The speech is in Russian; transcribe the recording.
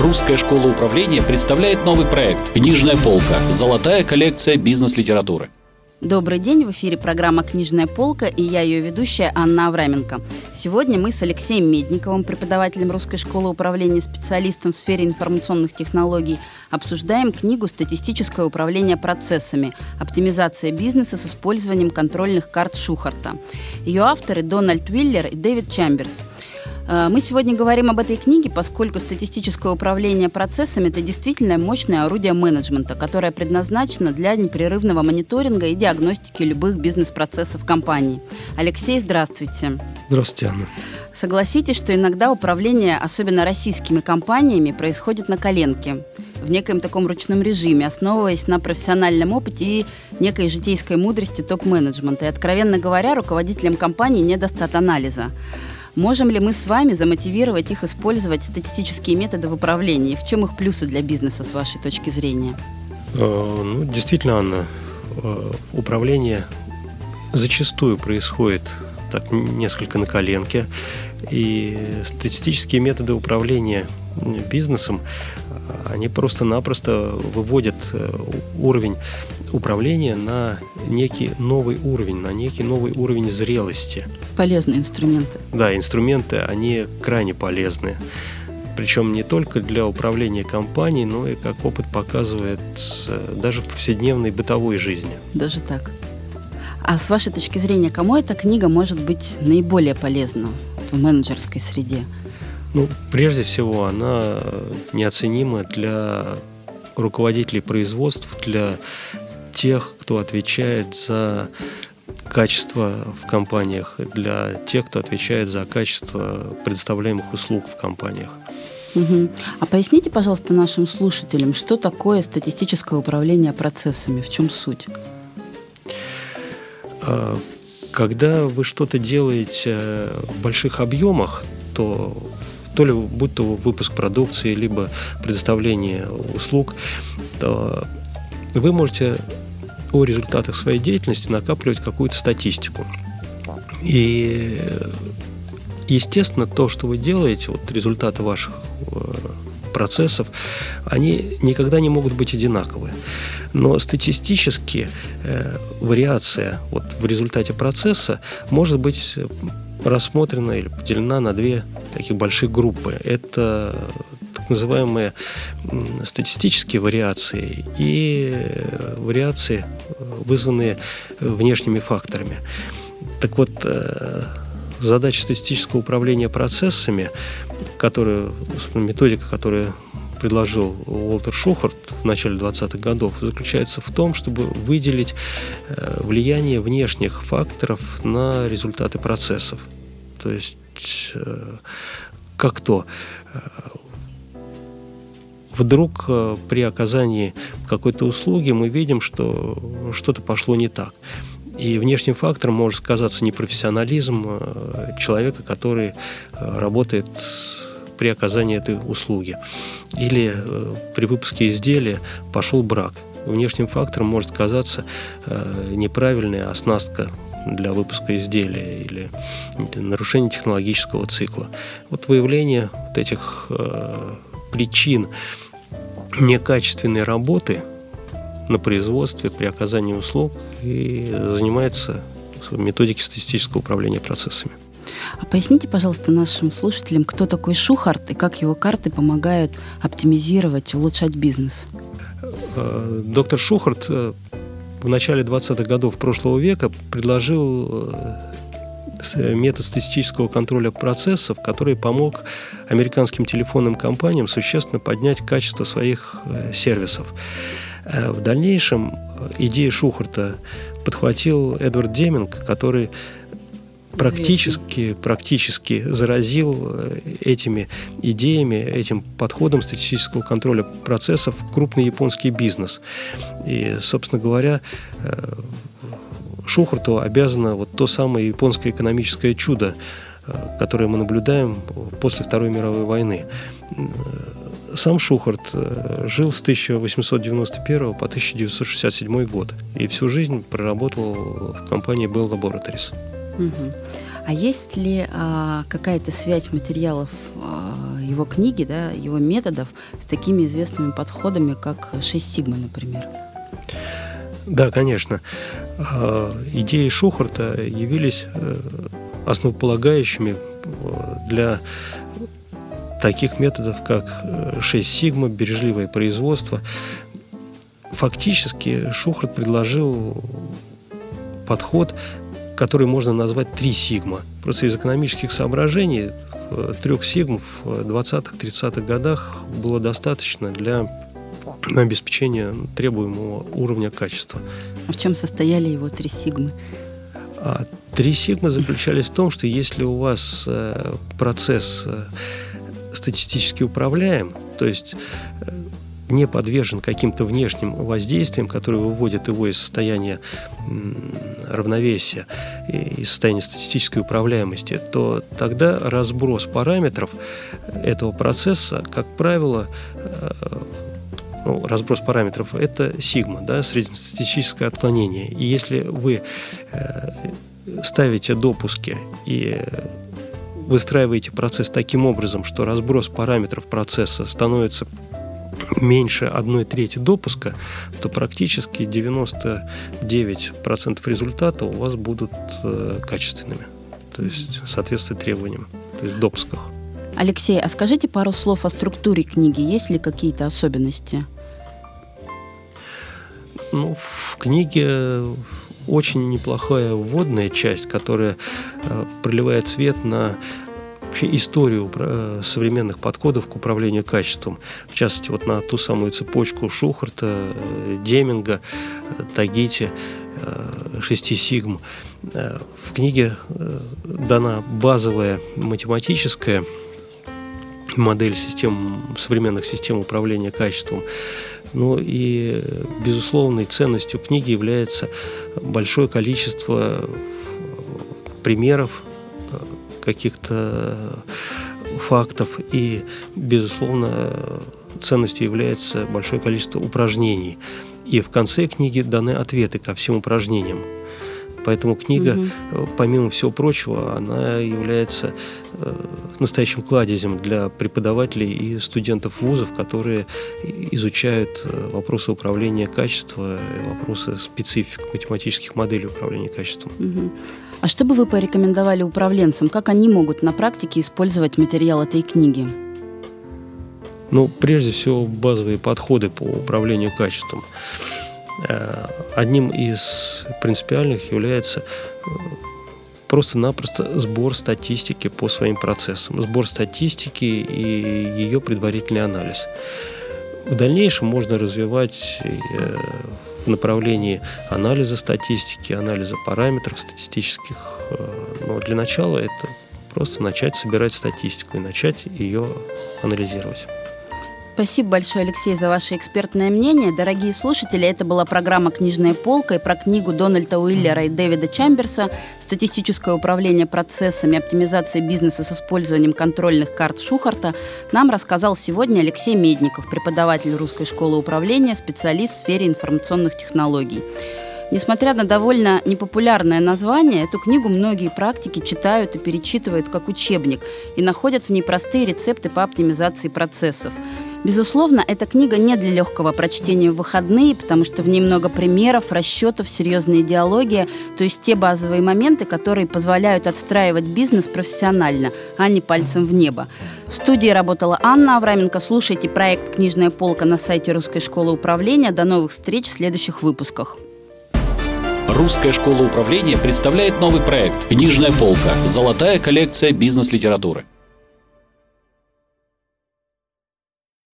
Русская школа управления представляет новый проект «Книжная полка. Золотая коллекция бизнес-литературы». Добрый день, в эфире программа «Книжная полка» и я ее ведущая Анна Авраменко. Сегодня мы с Алексеем Медниковым, преподавателем Русской школы управления, специалистом в сфере информационных технологий, обсуждаем книгу «Статистическое управление процессами. Оптимизация бизнеса с использованием контрольных карт Шухарта». Ее авторы Дональд Уиллер и Дэвид Чамберс – мы сегодня говорим об этой книге, поскольку статистическое управление процессами – это действительно мощное орудие менеджмента, которое предназначено для непрерывного мониторинга и диагностики любых бизнес-процессов компании. Алексей, здравствуйте. Здравствуйте, Анна. Согласитесь, что иногда управление, особенно российскими компаниями, происходит на коленке, в некоем таком ручном режиме, основываясь на профессиональном опыте и некой житейской мудрости топ-менеджмента. И, откровенно говоря, руководителям компании не достат анализа. Можем ли мы с вами замотивировать их использовать статистические методы в управлении? В чем их плюсы для бизнеса с вашей точки зрения? Э, ну, действительно, Анна, э, управление зачастую происходит так несколько на коленке, и статистические методы управления бизнесом, они просто-напросто выводят э, уровень управления на некий новый уровень, на некий новый уровень зрелости. Полезные инструменты. Да, инструменты, они крайне полезны. Причем не только для управления компанией, но и, как опыт показывает, даже в повседневной бытовой жизни. Даже так. А с вашей точки зрения, кому эта книга может быть наиболее полезна в менеджерской среде? Ну, прежде всего, она неоценима для руководителей производств, для тех, кто отвечает за качество в компаниях, для тех, кто отвечает за качество предоставляемых услуг в компаниях. Угу. А поясните, пожалуйста, нашим слушателям, что такое статистическое управление процессами, в чем суть? А, когда вы что-то делаете в больших объемах, то то ли будь то выпуск продукции, либо предоставление услуг, то вы можете о результатах своей деятельности накапливать какую-то статистику. И, естественно, то, что вы делаете, вот результаты ваших э, процессов, они никогда не могут быть одинаковые. Но статистически э, вариация вот в результате процесса может быть рассмотрена или поделена на две таких больших группы. Это называемые статистические вариации и вариации, вызванные внешними факторами. Так вот, э, задача статистического управления процессами, которую, методика, которую предложил Уолтер Шухарт в начале 20-х годов, заключается в том, чтобы выделить э, влияние внешних факторов на результаты процессов. То есть, э, как то, вдруг э, при оказании какой-то услуги мы видим, что что-то пошло не так. И внешним фактором может сказаться непрофессионализм э, человека, который э, работает при оказании этой услуги. Или при выпуске изделия пошел брак. Внешним фактором может сказаться неправильная оснастка для выпуска изделия или нарушение технологического цикла. Вот выявление вот этих причин некачественной работы на производстве при оказании услуг и занимается методикой статистического управления процессами. А поясните, пожалуйста, нашим слушателям, кто такой Шухарт и как его карты помогают оптимизировать, улучшать бизнес? Э, доктор Шухарт э, в начале 20-х годов прошлого века предложил э, метод статистического контроля процессов, который помог американским телефонным компаниям существенно поднять качество своих э, сервисов. Э, в дальнейшем идею Шухарта подхватил Эдвард Деминг, который практически, практически заразил этими идеями, этим подходом статистического контроля процессов крупный японский бизнес. И, собственно говоря, Шухарту обязано вот то самое японское экономическое чудо, э, которое мы наблюдаем после Второй мировой войны. Сам Шухарт э, жил с 1891 по 1967 год и всю жизнь проработал в компании Bell Laboratories. Угу. А есть ли а, какая-то связь материалов а, его книги, да, его методов с такими известными подходами, как 6 сигма, например. Да, конечно. А, идеи Шухарта явились э, основополагающими э, для таких методов, как 6 э, сигма, бережливое производство. Фактически Шухарт предложил подход, который можно назвать 3 сигма. Просто из экономических соображений трех сигм в 20-30-х годах было достаточно для обеспечения требуемого уровня качества. А в чем состояли его три сигмы? А три сигмы заключались в том, что если у вас э, процесс э, статистически управляем, то есть э, не подвержен каким-то внешним воздействиям, которые выводят его из состояния равновесия, из состояния статистической управляемости, то тогда разброс параметров этого процесса, как правило, ну, разброс параметров, это сигма, да, среднестатистическое отклонение. И если вы э, ставите допуски и выстраиваете процесс таким образом, что разброс параметров процесса становится меньше одной трети допуска, то практически 99% результата у вас будут э, качественными, то есть соответствует требованиям, то есть допусках. Алексей, а скажите пару слов о структуре книги. Есть ли какие-то особенности? Ну, в книге очень неплохая вводная часть, которая э, проливает свет на вообще историю э, современных подходов к управлению качеством. В частности, вот на ту самую цепочку Шухарта, э, Деминга, Тагити, Шести Сигм. В книге дана базовая математическая модель систем, современных систем управления качеством. Ну и безусловной ценностью книги является большое количество примеров каких-то фактов и, безусловно, ценностью является большое количество упражнений. И в конце книги даны ответы ко всем упражнениям. Поэтому книга, угу. помимо всего прочего, она является э, настоящим кладезем для преподавателей и студентов вузов, которые изучают э, вопросы управления качеством, вопросы специфик математических моделей управления качеством. Угу. А что бы вы порекомендовали управленцам? Как они могут на практике использовать материал этой книги? Ну, прежде всего, базовые подходы по управлению качеством. Э, одним из принципиальных является э, просто-напросто сбор статистики по своим процессам, сбор статистики и ее предварительный анализ. В дальнейшем можно развивать э, в направлении анализа статистики, анализа параметров статистических. Но для начала это просто начать собирать статистику и начать ее анализировать. Спасибо большое, Алексей, за ваше экспертное мнение. Дорогие слушатели, это была программа «Книжная полка» и про книгу Дональда Уиллера и Дэвида Чамберса «Статистическое управление процессами оптимизации бизнеса с использованием контрольных карт Шухарта» нам рассказал сегодня Алексей Медников, преподаватель Русской школы управления, специалист в сфере информационных технологий. Несмотря на довольно непопулярное название, эту книгу многие практики читают и перечитывают как учебник и находят в ней простые рецепты по оптимизации процессов. Безусловно, эта книга не для легкого прочтения в выходные, потому что в ней много примеров, расчетов, серьезная идеология, то есть те базовые моменты, которые позволяют отстраивать бизнес профессионально, а не пальцем в небо. В студии работала Анна Авраменко. Слушайте проект «Книжная полка» на сайте Русской школы управления. До новых встреч в следующих выпусках. Русская школа управления представляет новый проект «Книжная полка. Золотая коллекция бизнес-литературы».